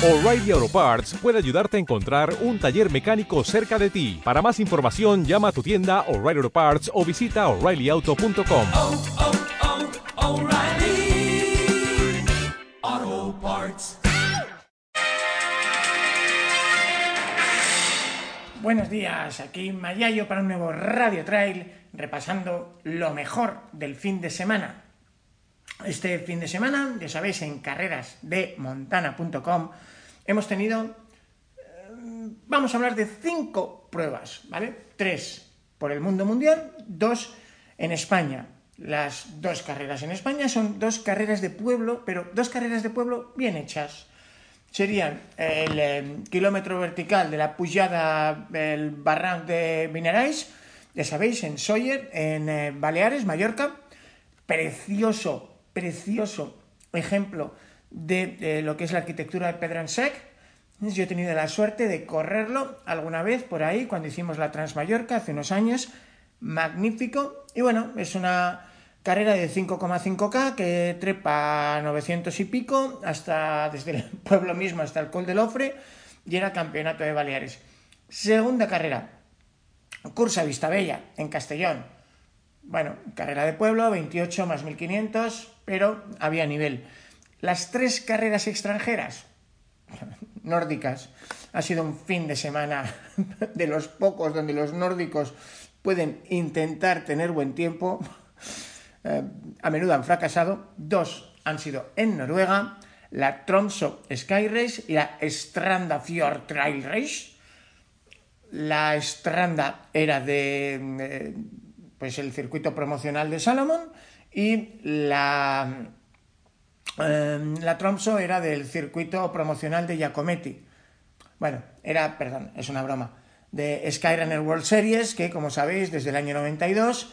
O'Reilly Auto Parts puede ayudarte a encontrar un taller mecánico cerca de ti. Para más información, llama a tu tienda O'Reilly Auto Parts o visita oreillyauto.com. oh, oh, Parts. Buenos días, aquí Mayayo para un nuevo Radio Trail, repasando lo mejor del fin de semana. Este fin de semana, ya sabéis, en carrerasdemontana.com hemos tenido, eh, vamos a hablar de cinco pruebas, ¿vale? Tres por el mundo mundial, dos en España. Las dos carreras en España son dos carreras de pueblo, pero dos carreras de pueblo bien hechas serían el eh, kilómetro vertical de la pujada del barranc de Vinarés, ya sabéis, en Sóller, en eh, Baleares, Mallorca. Precioso, precioso ejemplo de, lo que es la arquitectura de Pedransec. Yo he tenido la suerte de correrlo alguna vez por ahí, cuando hicimos la Transmallorca hace unos años. Magnífico. Y bueno, es una carrera de 5,5K que trepa 900 y pico hasta desde el pueblo mismo hasta el Col del Ofre y era campeonato de Baleares. Segunda carrera, Cursa Vistabella en Castellón. Bueno, carrera de pueblo, 28 más 1500, pero había nivel. Las tres carreras extranjeras, nórdicas, ha sido un fin de semana de los pocos donde los nórdicos pueden intentar tener buen tiempo eh, a menudo han fracasado. Dos han sido en Noruega, la Tromso Sky Race y la Stranda Fjord Trail Race. La Stranda era de eh, pues el circuito promocional de Salomon y la, eh, la Tromso era del circuito promocional de Giacometti. Bueno, era, perdón, es una broma, de Skyrunner World Series, que como sabéis, desde el año 92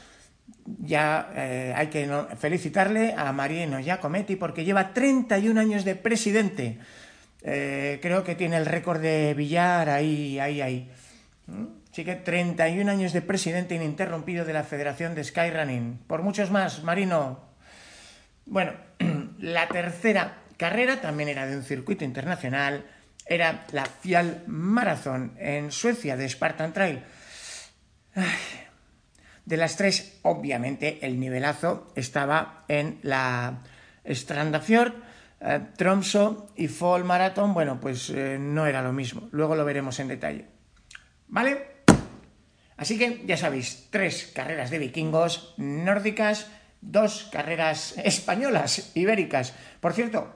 ya eh, hay que felicitarle a Marino Giacometti porque lleva 31 años de presidente. Eh, creo que tiene el récord de billar ahí, ahí, ahí. Así que 31 años de presidente ininterrumpido de la Federación de Skyrunning. Por muchos más, Marino. Bueno, la tercera carrera también era de un circuito internacional. Era la Fial Marathon en Suecia de Spartan Trail. De las tres, obviamente, el nivelazo estaba en la Strandafjord, eh, Tromso y Fall Marathon. Bueno, pues eh, no era lo mismo. Luego lo veremos en detalle. ¿Vale? Así que ya sabéis, tres carreras de vikingos nórdicas, dos carreras españolas, ibéricas. Por cierto,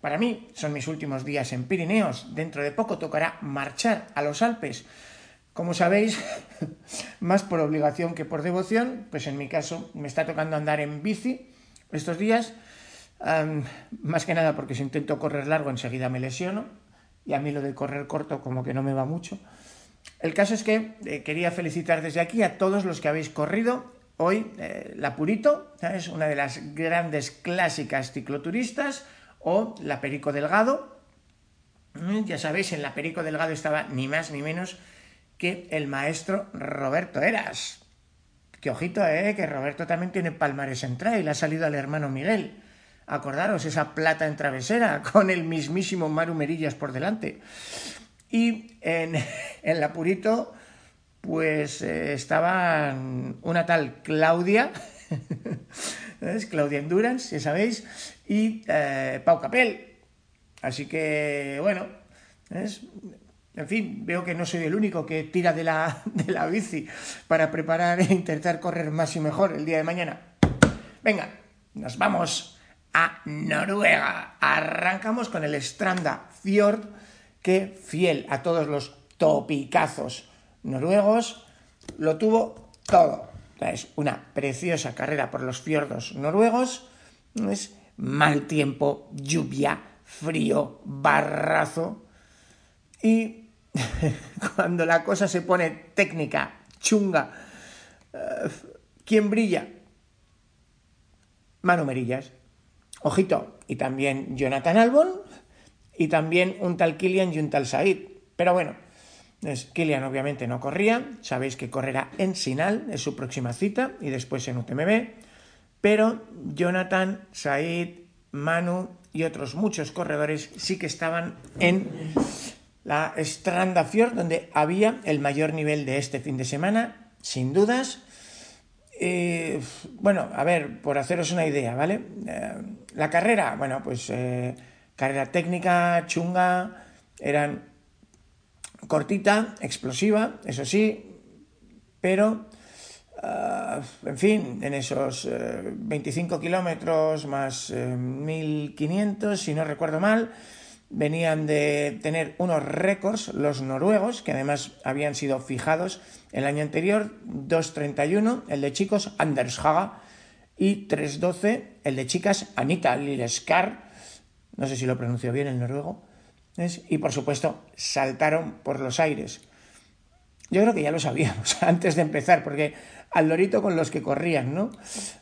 para mí son mis últimos días en Pirineos. Dentro de poco tocará marchar a los Alpes. Como sabéis, más por obligación que por devoción, pues en mi caso me está tocando andar en bici estos días, más que nada porque si intento correr largo enseguida me lesiono y a mí lo de correr corto como que no me va mucho. El caso es que eh, quería felicitar desde aquí a todos los que habéis corrido hoy eh, la Purito, es una de las grandes clásicas cicloturistas, o la Perico Delgado. Ya sabéis, en la Perico Delgado estaba ni más ni menos que el maestro Roberto Eras. Que ojito, eh, que Roberto también tiene palmares en trail, ha salido al hermano Miguel. Acordaros, esa plata en travesera, con el mismísimo Maru Merillas por delante. Y en, en la Purito, pues eh, estaba una tal Claudia, es Claudia Endurance, ya sabéis, y eh, Pau Capel. Así que, bueno, es, en fin, veo que no soy el único que tira de la, de la bici para preparar e intentar correr más y mejor el día de mañana. Venga, nos vamos a Noruega. Arrancamos con el Stranda Fjord, que fiel a todos los topicazos noruegos, lo tuvo todo. Es una preciosa carrera por los fiordos noruegos. Es mal tiempo, lluvia, frío, barrazo. Y cuando la cosa se pone técnica, chunga, ¿quién brilla? Manu Merillas. Ojito, y también Jonathan Albon, y también un tal Kilian y un tal Said. Pero bueno, Kilian obviamente no corría, sabéis que correrá en Sinal, es su próxima cita, y después en UTMB. Pero Jonathan, Said, Manu y otros muchos corredores sí que estaban en la Strandafjord, donde había el mayor nivel de este fin de semana, sin dudas. Eh, bueno, a ver, por haceros una idea, ¿vale? Eh, la carrera, bueno, pues eh, carrera técnica, chunga, eran cortita, explosiva, eso sí, pero, uh, en fin, en esos uh, 25 kilómetros más uh, eh, 1500, si no recuerdo mal, venían de tener unos récords los noruegos, que además habían sido fijados el año anterior, 2.31, el de chicos Anders Haga, y 3.12, el de chicas Anita Lilleskar, no sé si lo pronuncio bien el noruego, y por supuesto saltaron por los aires. Yo creo que ya lo sabíamos antes de empezar, porque al lorito con los que corrían, ¿no?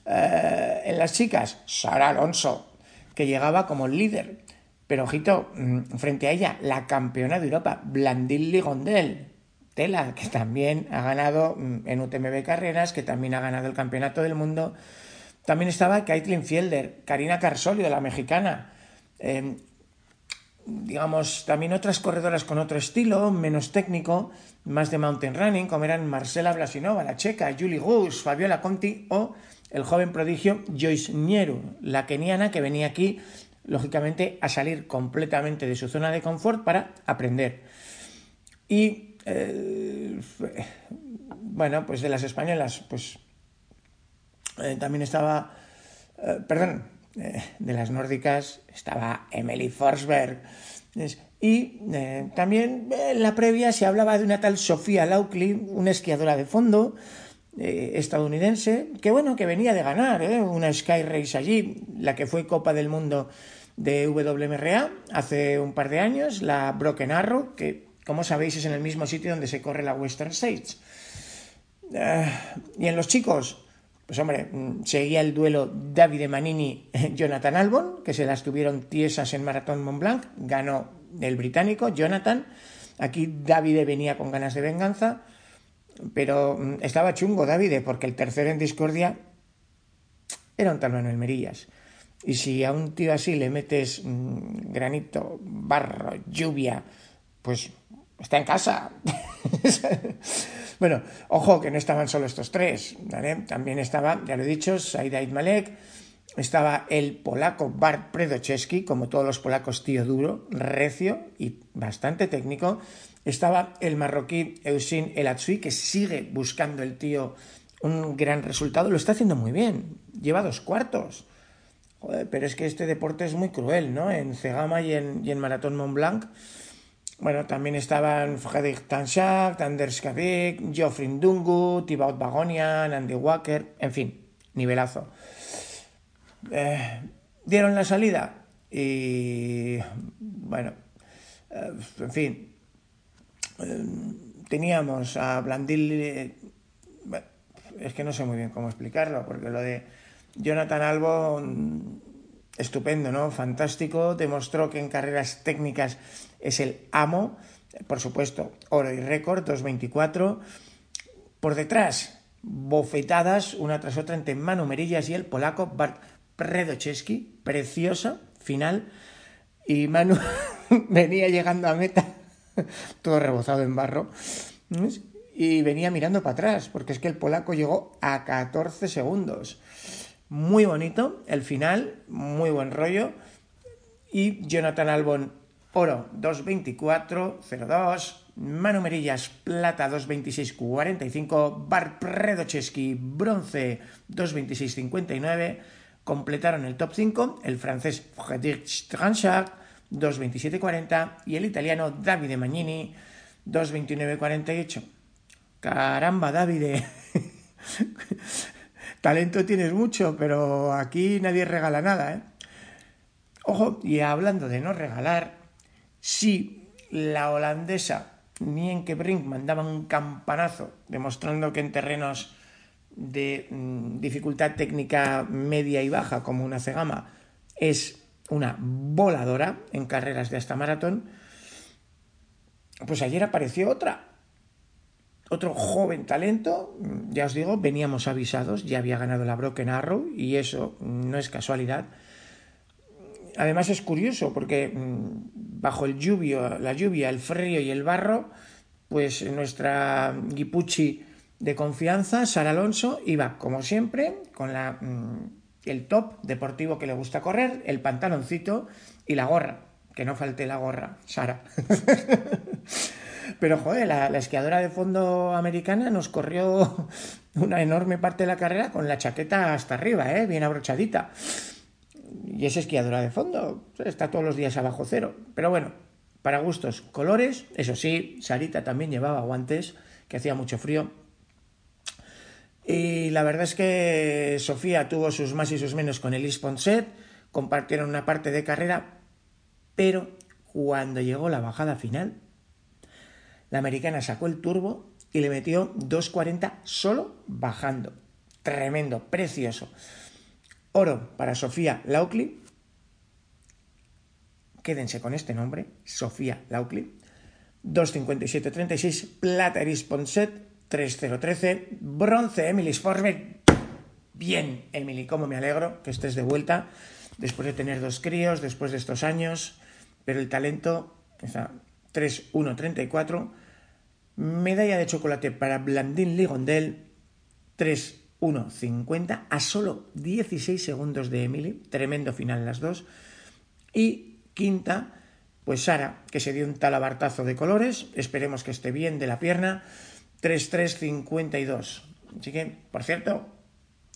Eh, en las chicas, Sara Alonso, que llegaba como líder, pero ojito, mm, frente a ella, la campeona de Europa, Blandil Ligondel, Tela, que también ha ganado mm, en UTMB Carreras, que también ha ganado el Campeonato del Mundo. También estaba Caitlin Fielder, Karina Carsolio, la mexicana. Digamos, también otras corredoras con otro estilo, menos técnico, más de mountain running, como eran Marcela Blasinova, la checa, Julie Gus, Fabiola Conti o el joven prodigio Joyce Nieru, la keniana que venía aquí lógicamente, a salir completamente de su zona de confort para aprender. Y, eh, bueno, pues de las españolas, pues eh, también estaba, eh, perdón, eh, de las nórdicas estaba Emily Forsberg. Y eh, también en la previa se hablaba de una tal Sofía Lauchley, una esquiadora de fondo, eh, estadounidense, que bueno, que venía de ganar ¿eh? una Sky Race allí, la que fue Copa del Mundo de WMRA hace un par de años, la Broken Arrow, que como sabéis es en el mismo sitio donde se corre la Western States. Y en los chicos, pues hombre, seguía el duelo Davide Manini-Jonathan Albon, que se las tuvieron tiesas en Maratón Mont Blanc, ganó el británico Jonathan, aquí Davide venía con ganas de venganza, pero estaba chungo Davide, porque el tercero en discordia era un tal Manuel Merillas. Y si a un tío así le metes mmm, granito, barro, lluvia, pues está en casa. bueno, ojo que no estaban solo estos tres. También estaba, ya lo he dicho, Saidaid Malek, estaba el polaco Bart Predoczewski, como todos los polacos, tío duro, recio y bastante técnico. Estaba el marroquí Eusin Elatsui, que sigue buscando el tío un gran resultado, lo está haciendo muy bien, lleva dos cuartos. Joder, pero es que este deporte es muy cruel, ¿no? En Cegama y en, y en Maratón Mont Blanc. Bueno, también estaban Fredrik Tanchak, Anders Kavik, Geoffrey Ndungu, Thibaut Bagonian, Andy Walker, en fin, nivelazo. Eh, dieron la salida y, bueno, eh, en fin, eh, teníamos a Blandil, es que no sé muy bien cómo explicarlo, porque lo de Jonathan Albo, estupendo, ¿no? Fantástico, demostró que en carreras técnicas es el amo, por supuesto, oro y récord, 2.24. Por detrás, bofetadas una tras otra entre Manu Merillas y el polaco Bart Predoczewski, preciosa, final, y Manu venía llegando a meta, todo rebozado en barro, y venía mirando para atrás, porque es que el polaco llegó a 14 segundos. Muy bonito el final, muy buen rollo. Y Jonathan Albon, oro 2.24.02. Manu Merillas, plata 2.26.45. Bart Predoczewski, bronce 2.26.59. Completaron el top 5 el francés Frédéric Stranchard, 2.27.40. Y el italiano Davide Magnini, 2.29.48. Caramba, Davide. Talento tienes mucho, pero aquí nadie regala nada, ¿eh? Ojo, y hablando de no regalar, si la holandesa Nienke Brink mandaba un campanazo demostrando que en terrenos de mmm, dificultad técnica media y baja, como una cegama, es una voladora en carreras de hasta maratón, pues ayer apareció otra, otro joven talento, ya os digo, veníamos avisados, ya había ganado la Broken Arrow y eso no es casualidad. además es curioso porque mm, bajo el lluvio, la lluvia, el frío y el barro, pues nuestra Guipuchi de confianza, Sara Alonso, iba como siempre con la, mm, el top deportivo que le gusta correr, el pantaloncito y la gorra. Que no falte la gorra, Sara. Pero, joder, la, esquiadora de fondo americana nos corrió una enorme parte de la carrera con la chaqueta hasta arriba, ¿eh? bien abrochadita. Y es esquiadora de fondo, está todos los días abajo cero. Pero bueno, para gustos, colores, eso sí, Sarita también llevaba guantes, que hacía mucho frío. Y la verdad es que Sofía tuvo sus más y sus menos con el Set, compartieron una parte de carrera, pero cuando llegó la bajada final, la americana sacó el turbo y le metió 2.40 solo bajando. Tremendo, precioso. Oro para Sofía Laucli. Quédense con este nombre, Sofía Laucli. 2.57.36, plata Eris Ponset, 3.013, bronce Emily Forsberg. Bien, Emily, cómo me alegro que estés de vuelta después de tener dos críos, después de estos años, pero el talento, 3.1.34. Medalla de chocolate para Blandín Ligondel, 3.1.50 a solo 16 segundos de Emily. Tremendo final las dos. Y quinta, pues Sara, que se dio un talabartazo de colores. Esperemos que esté bien de la pierna. 3.3.52. Así que, por cierto,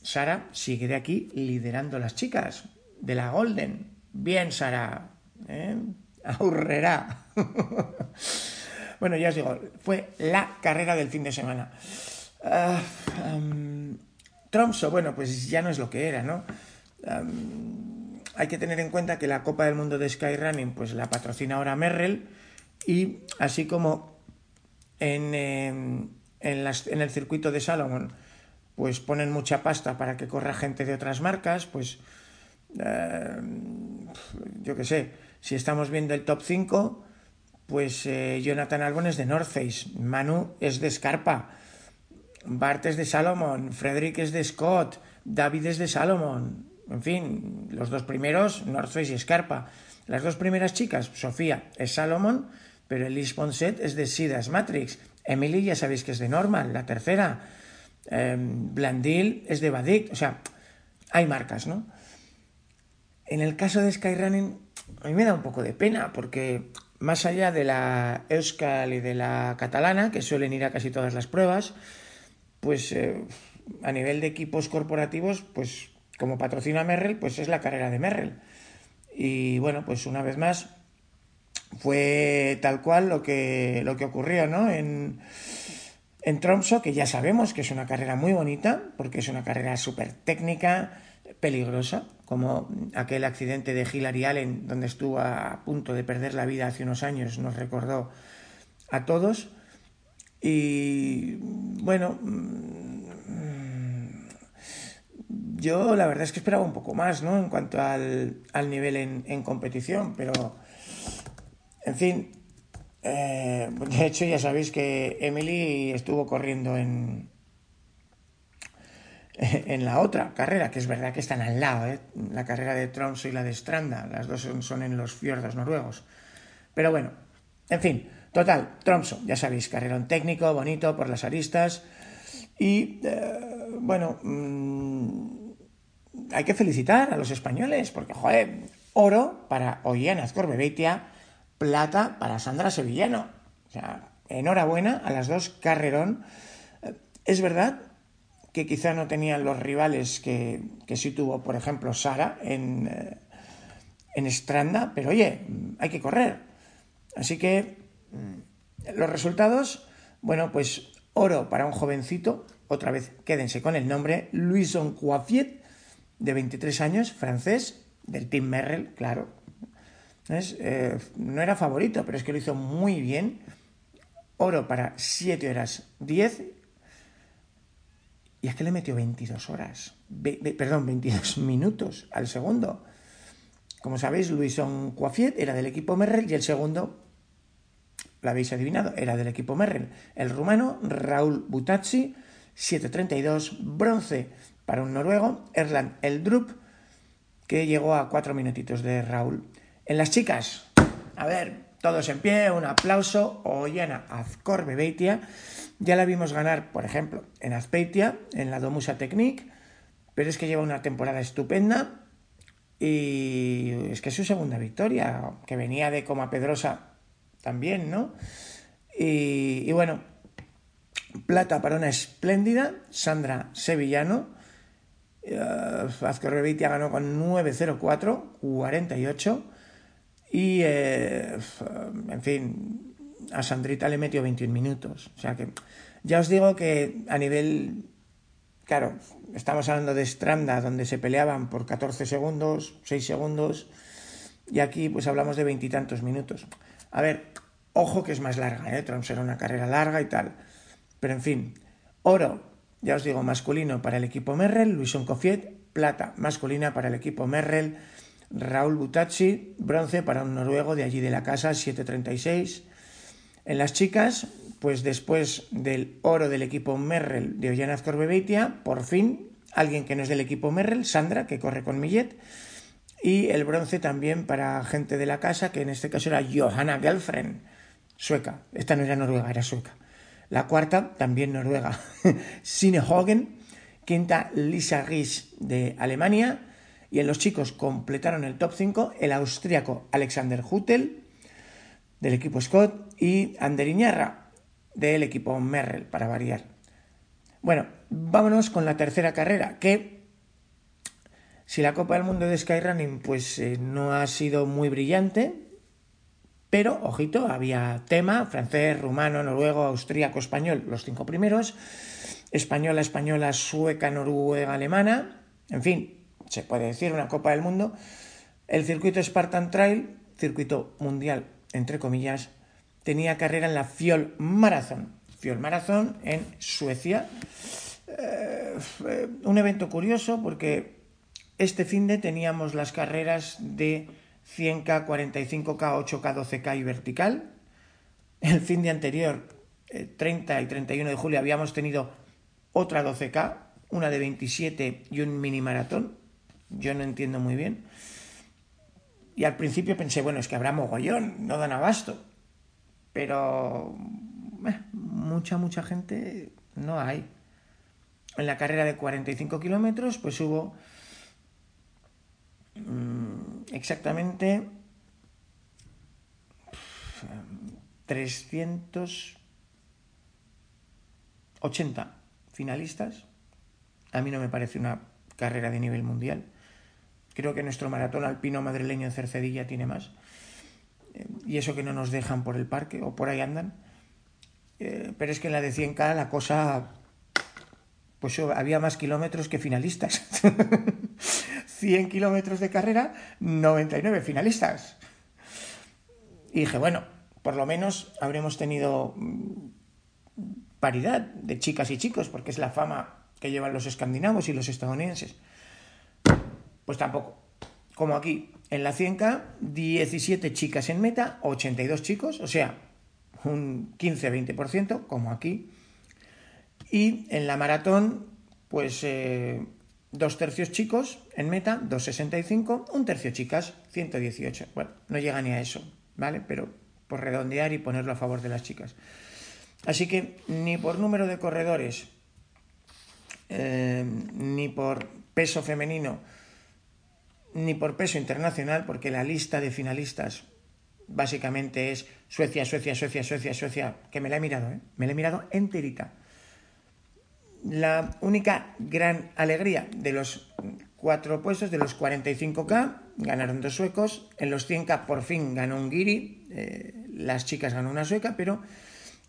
Sara sigue de aquí liderando las chicas de la Golden. Bien, Sara. ¿eh? bueno, ya os digo, fue la carrera del fin de semana. Um, Tromso, bueno, pues ya no es lo que era, ¿no? Hay que tener en cuenta que la Copa del Mundo de Skyrunning, pues la patrocina ahora Merrell, y así como en, eh, en, las, en el circuito de Salomon, pues ponen mucha pasta para que corra gente de otras marcas, pues yo qué sé, si estamos viendo el top 5, pues eh, Jonathan Albon es de North Face, Manu es de Scarpa, Bart es de Salomon, Frederick es de Scott, David es de Salomon, en fin, los dos primeros, North Face y Scarpa. Las dos primeras chicas, Sofía es Salomon, pero Elise Ponset es de Sidas Matrix. Emily ya sabéis que es de Normal, la tercera. Eh, Blandil es de Badik, o sea, hay marcas, ¿no? En el caso de Skyrunning, a mí me da un poco de pena, porque más allá de la Euskal y de la catalana, que suelen ir a casi todas las pruebas, pues eh, a nivel de equipos corporativos, pues como patrocina Merrell, pues es la carrera de Merrell. Y bueno, pues una vez más fue tal cual lo que, lo que ocurrió, ¿no? En, en Tromso, que ya sabemos que es una carrera muy bonita, porque es una carrera súper técnica, peligrosa, como aquel accidente de Hillary Allen, donde estuvo a punto de perder la vida hace unos años, nos recordó a todos. Y bueno, mm, yo la verdad es que esperaba un poco más, ¿no? En cuanto al, al nivel en, en, competición, pero en fin, eh, de hecho ya sabéis que Emily estuvo corriendo en, en la otra carrera, que es verdad que están al lado, ¿eh? la carrera de Tromso y la de Stranda, las dos son, son, en los fiordos noruegos. Pero bueno, en fin, total, Tromso, ya sabéis, carrerón técnico, bonito, por las aristas. Y eh, bueno, mmm, hay que felicitar a los españoles, porque, joder, oro para Ollana Azcorbebeitia, plata para Sandra Sevillano. O sea, enhorabuena a las dos, carrerón. Es verdad que quizá no tenían los rivales que, que sí tuvo, por ejemplo, Sara en, eh, en Stranda, pero oye, hay que correr. Así que mm, los resultados, bueno, pues oro para un jovencito, otra vez quédense con el nombre, Louison Coiffiet, de 23 años, francés, del Team Merrell, claro. Eh, no era favorito, pero es que lo hizo muy bien. Oro para 7 horas 10 y es que le metió 22 horas, perdón, 22 minutos al segundo. Como sabéis, Luison Coiffiet era del equipo Merrell y el segundo, lo habéis adivinado, era del equipo Merrell. El rumano Raúl Butazzi, 7.32, bronce para un noruego, Erland Eldrup, que llegó a cuatro minutitos de Raúl. En las chicas, a ver, todos en pie, un aplauso. Ollana Azcorbebeitia. Ya la vimos ganar, por ejemplo, en Azpeitia, en la Domusa Technique, pero es que lleva una temporada estupenda y es que es su segunda victoria, que venía de Coma Pedrosa también, ¿no? Y, bueno, plata para una espléndida, Sandra Sevillano. Uh, Azcorbeitia ganó con 9.04, 48. Y, eh, en fin, a Sandrita le metió 21 minutos. O sea que ya os digo que a nivel, claro, estamos hablando de Stranda, donde se peleaban por 14 segundos, 6 segundos, y aquí pues hablamos de veintitantos minutos. A ver, ojo que es más larga, ¿eh? Trump será una carrera larga y tal. Pero en fin, oro, ya os digo, masculino para el equipo Merrell, Luison Cofiet, plata masculina para el equipo Merrell, Raúl Butacci, bronce para un noruego de allí de la casa, 7.36. En las chicas, pues después del oro del equipo Merrell de Ollana Azcorbebeitia, por fin, alguien que no es del equipo Merrell, Sandra, que corre con Millet, y el bronce también para gente de la casa, que en este caso era Johanna Gelfren, sueca. Esta no era noruega, era sueca. La cuarta, también noruega, Sine Hogen. Quinta, Lisa Ries de Alemania. Y en los chicos completaron el top 5 el austríaco Alexander Hutel del equipo Scott y Ander Iñarra del equipo Merrell, para variar. Bueno, vámonos con la tercera carrera, que si la Copa del Mundo de Skyrunning pues eh, no ha sido muy brillante, pero, ojito, había tema, francés, rumano, noruego, austríaco, español, los cinco primeros, española, española, sueca, noruega, alemana, en fin, se puede decir, una Copa del Mundo. El circuito Spartan Trail, circuito mundial, entre comillas, tenía carrera en la Fiol Marathon. Fiol Marathon en Suecia. Eh, un evento curioso porque este fin de teníamos las carreras de 100K, 45K, 8K, 12K y vertical. El fin de anterior, 30 eh, y 31 de julio, habíamos tenido otra 12K, una de 27 y un mini maratón yo no entiendo muy bien. Y al principio pensé, bueno, es que habrá mogollón, no dan abasto. Pero eh, mucha, mucha gente no hay. En la carrera de 45 kilómetros, pues hubo mmm, exactamente 380 finalistas. A mí no me parece una carrera de nivel mundial. Creo que nuestro maratón alpino madrileño en Cercedilla tiene más. Eh, y eso que no nos dejan por el parque o por ahí andan. Eh, pero es que en la de 100K la cosa... Pues había más kilómetros que finalistas. 100 kilómetros de carrera, 99 finalistas. Y dije, bueno, por lo menos habremos tenido mm, paridad de chicas y chicos, porque es la fama que llevan los escandinavos y los estadounidenses. Pues tampoco. Como aquí, en la 100K, 17 chicas en meta, 82 chicos, o sea, un 15-20%, como aquí. Y en la maratón, pues eh, dos tercios chicos en meta, 2,65, un tercio chicas, 118. Bueno, no llega ni a eso, ¿vale? Pero por redondear y ponerlo a favor de las chicas. Así que ni por número de corredores, eh, ni por peso femenino, ni por peso internacional, porque la lista de finalistas básicamente es Suecia, Suecia, Suecia, Suecia, Suecia, que me la he mirado, ¿eh? me la he mirado enterita. La única gran alegría de los cuatro puestos, de los 45K, ganaron dos suecos, en los 100K por fin ganó un Giri, eh, las chicas ganó una sueca, pero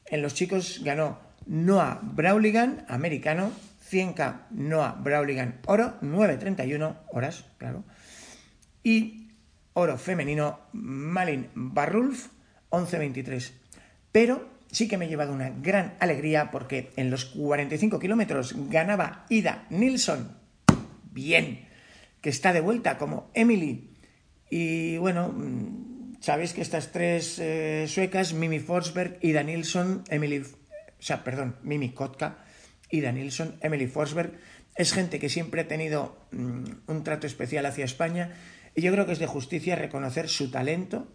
en los chicos ganó Noah Brauligan, americano, 100K Noah Brauligan oro, 9.31 horas, claro, y oro femenino Malin Barrulf 11.23. Pero sí que me he llevado una gran alegría porque en los 45 kilómetros ganaba Ida Nilsson. Bien, que está de vuelta como Emily. Y bueno, mm, sabéis que estas tres eh, suecas, Mimi Forsberg, Ida Nilsson, Emily, o sea, perdón, Mimi Kotka, Ida Nilsson, Emily Forsberg, es gente que siempre ha tenido mm, un trato especial hacia España y yo creo que es de justicia reconocer su talento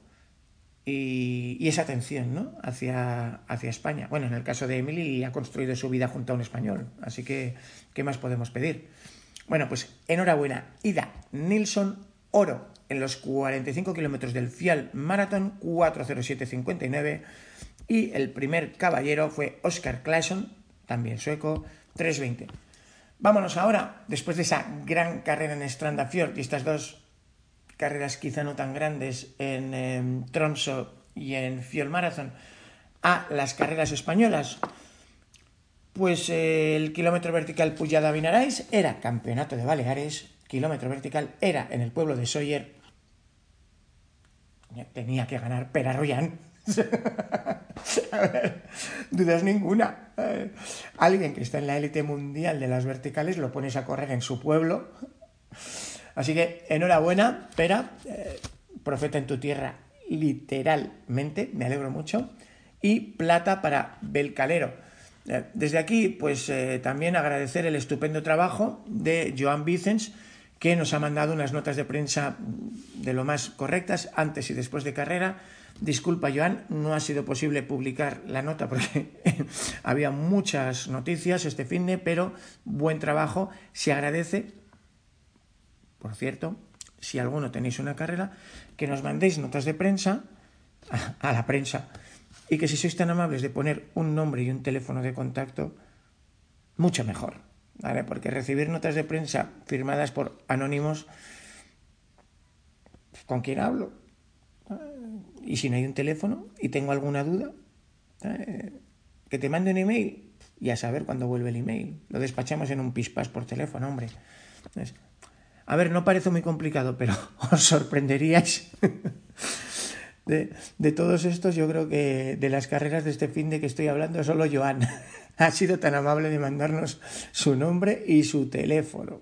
y, esa atención ¿no? hacia, hacia España. Bueno, en el caso de Emily ha construido su vida junto a un español, así que ¿qué más podemos pedir? Bueno, pues enhorabuena, Ida Nilsson, oro en los 45 kilómetros del Fial Marathon 407.59 y el primer caballero fue Oscar Claesson, también sueco, 3.20. Vámonos ahora, después de esa gran carrera en Strandafjord y estas dos carreras quizá no tan grandes en eh, Tromso y en Fiel Marathon, a las carreras españolas. Pues eh, el kilómetro vertical Puyada Vinarais era campeonato de Baleares, kilómetro vertical era en el pueblo de Soyer. Tenía que ganar Pera Royan. A ver, dudas ninguna. Alguien que está en la élite mundial de las verticales lo pones a correr en su pueblo. Así que enhorabuena, Pera, eh, profeta en tu tierra, literalmente, me alegro mucho. Y plata para Belcalero. Eh, desde aquí, pues eh, también agradecer el estupendo trabajo de Joan Vicens, que nos ha mandado unas notas de prensa de lo más correctas antes y después de carrera Disculpa, Joan, no ha sido posible publicar la nota porque había muchas noticias este fin de, pero buen trabajo, se agradece. Por cierto, si alguno tenéis una carrera, que nos mandéis notas de prensa a la prensa y que si sois tan amables de poner un nombre y un teléfono de contacto, mucho mejor, ¿vale? Porque recibir notas de prensa firmadas por anónimos, ¿con quién hablo? Y si no hay un teléfono y tengo alguna duda, eh, que te mande un email y a saber cuándo vuelve el email. Lo despachamos en un pispas por teléfono, hombre. Entonces, a ver, no parece muy complicado, pero os sorprenderíais. De, todos estos, yo creo que de las carreras de este fin de que estoy hablando, solo Joan ha sido tan amable de mandarnos su nombre y su teléfono.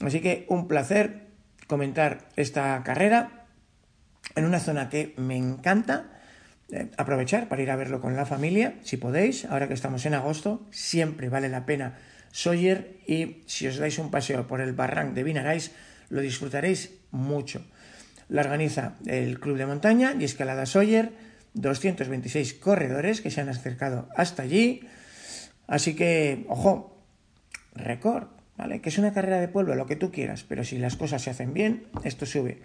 Así que un placer comentar esta carrera en una zona que me encanta. Eh, aprovechar para ir a verlo con la familia, si podéis, ahora que estamos en agosto, siempre vale la pena Sawyer y si os dais un paseo por el barranc de Vinarais, lo disfrutaréis mucho. La organiza el Club de Montaña y Escalada Sawyer, 226 corredores que se han acercado hasta allí. Así que, ojo, récord, ¿vale? Que es una carrera de pueblo, lo que tú quieras, pero si las cosas se hacen bien, esto sube.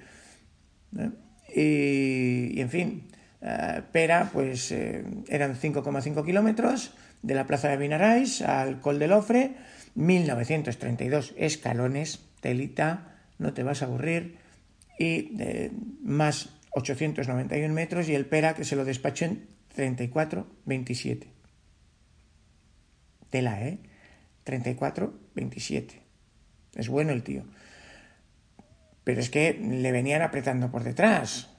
¿eh? Y, en fin, uh, Pera, pues eh, eran 5,5 kilómetros de la plaza de Vinarais al Col del Ofre, 1932 escalones, telita, no te vas a aburrir, y eh, más 891 metros, y el Pera que se lo despachó en 34,27. Tela, ¿eh? 34,27. Es bueno el tío. Pero es que le venían apretando por detrás.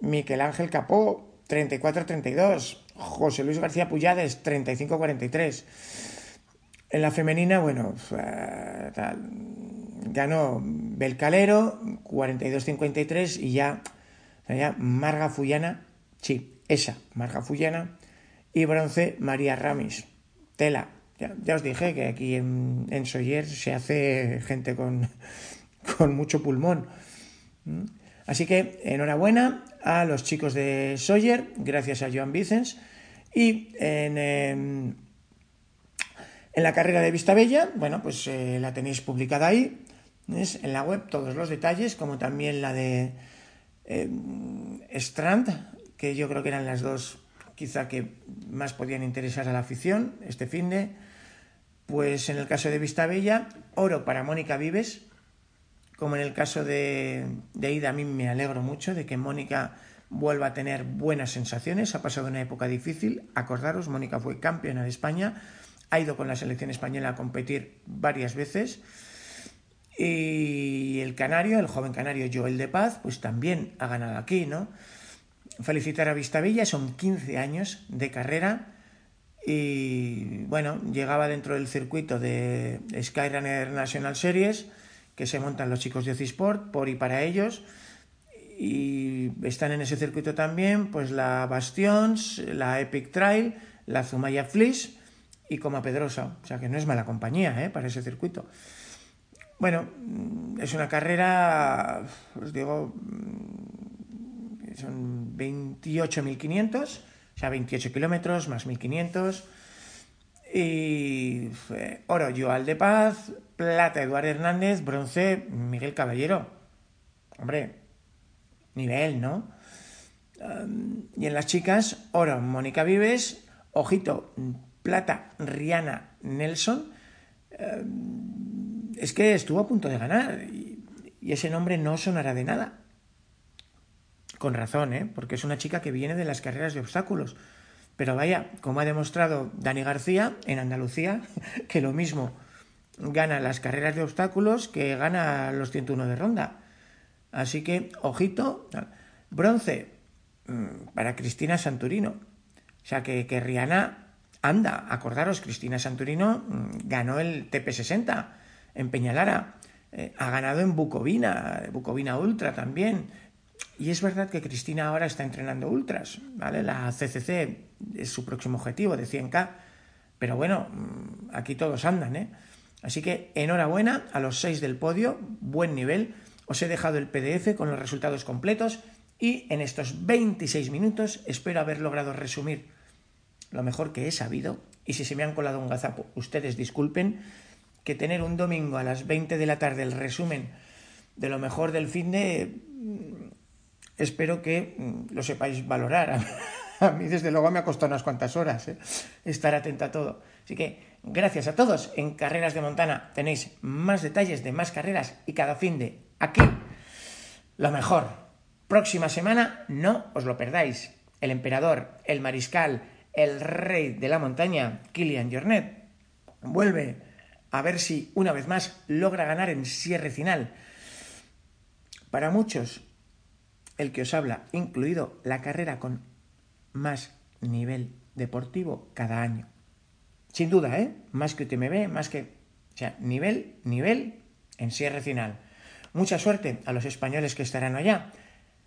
Miquel Ángel Capó, 34-32. José Luis García Puyades, 35-43. En la femenina, bueno, tal, ganó Belcalero, 42-53 y ya, ya Marga Fullana, sí, esa, Marga Fullana, y bronce María Ramis. Tela, ya, ya os dije que aquí en, en se hace gente con, con mucho pulmón. ¿Mm? Así que enhorabuena a los chicos de Sawyer, gracias a Joan Vicens. Y en, en la carrera de Vistabella, bueno, pues eh, la tenéis publicada ahí, ¿ves? en la web, todos los detalles, como también la de eh, Strand, que yo creo que eran las dos quizá que más podían interesar a la afición este fin de. Pues en el caso de Vistabella, oro para Mónica Vives, como en el caso de, Ida, a mí me alegro mucho de que Mónica vuelva a tener buenas sensaciones. Ha pasado una época difícil. Acordaros, Mónica fue campeona de España, ha ido con la selección española a competir varias veces. Y el canario, el joven canario Joel de Paz, pues también ha ganado aquí, ¿no? Felicitar a Vistabella, son 15 años de carrera y bueno, llegaba dentro del circuito de Skyrunner National Series que se montan los chicos de Ocisport por y para ellos. Y están en ese circuito también pues la Bastions, la Epic Trail, la Zumaya Fleece y Coma Pedrosa, o sea que no es mala compañía ¿eh? para ese circuito. Bueno, es una carrera, os digo, son 28.500, o sea, 28 kilómetros más 1.500. Y oro, Joal de Paz, plata, Eduardo Hernández, bronce, Miguel Caballero. Hombre, nivel, ¿no? y en las chicas, oro, Mónica Vives, ojito, plata, Rihanna Nelson. es que estuvo a punto de ganar y, ese nombre no sonará de nada. Con razón, ¿eh? Porque es una chica que viene de las carreras de obstáculos. Pero vaya, como ha demostrado Dani García en Andalucía, que lo mismo gana las carreras de obstáculos que gana los 101 de ronda. Así que, ojito, bronce mm, para Cristina Santurino. O sea que, que Rihanna anda, acordaros, Cristina Santurino mm, ganó el TP60 en Peñalara, eh, ha ganado en Bucovina, Bucovina Ultra también. Y es verdad que Cristina ahora está entrenando ultras, ¿vale? La CCC es su próximo objetivo de 100K, pero bueno, mm, aquí todos andan, ¿eh? Así que enhorabuena a los seis del podio, buen nivel. Os he dejado el PDF con los resultados completos y en estos 26 minutos espero haber logrado resumir lo mejor que he sabido. Y si se me han colado un gazapo, ustedes disculpen que tener un domingo a las 20 de la tarde el resumen de lo mejor del fin de... Mm, espero que mm, lo sepáis valorar. A mí desde luego me ha costado unas cuantas horas ¿eh? estar atenta a todo. Así que gracias a todos. En Carreras de Montana tenéis más detalles de más carreras y cada fin de aquí lo mejor. Próxima semana no os lo perdáis. El emperador, el mariscal, el rey de la montaña, Kilian Jornet, vuelve a ver si una vez más logra ganar en cierre final. Para muchos, el que os habla, incluido la carrera con más nivel deportivo cada año. Sin duda, ¿eh? Más que UTMB, más que... O sea, nivel, nivel en cierre final. Mucha suerte a los españoles que estarán allá.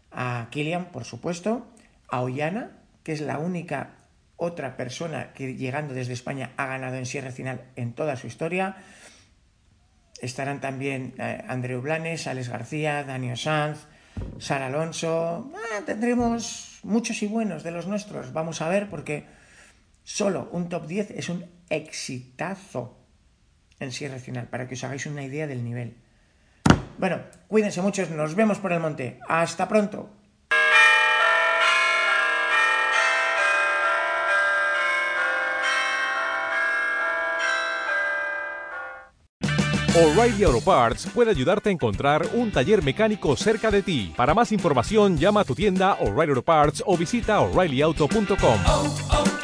A Kilian, por supuesto. A Ollana, que es la única otra persona que llegando desde España ha ganado en cierre final en toda su historia. Estarán también eh, Andreu Blanes, Alex García, Daniel Sanz, Sara Alonso. Ah, tendremos muchos y buenos de los nuestros. Vamos a ver porque solo un top 10 es un exitazo en cierre final, para que os hagáis una idea del nivel. Bueno, cuídense muchos, nos vemos por el monte. Hasta pronto. O'Reilly Auto Parts puede ayudarte a encontrar un taller mecánico cerca de ti. Para más información, llama a tu tienda O'Reilly Auto Parts o visita oreillyauto.com. oh, oh,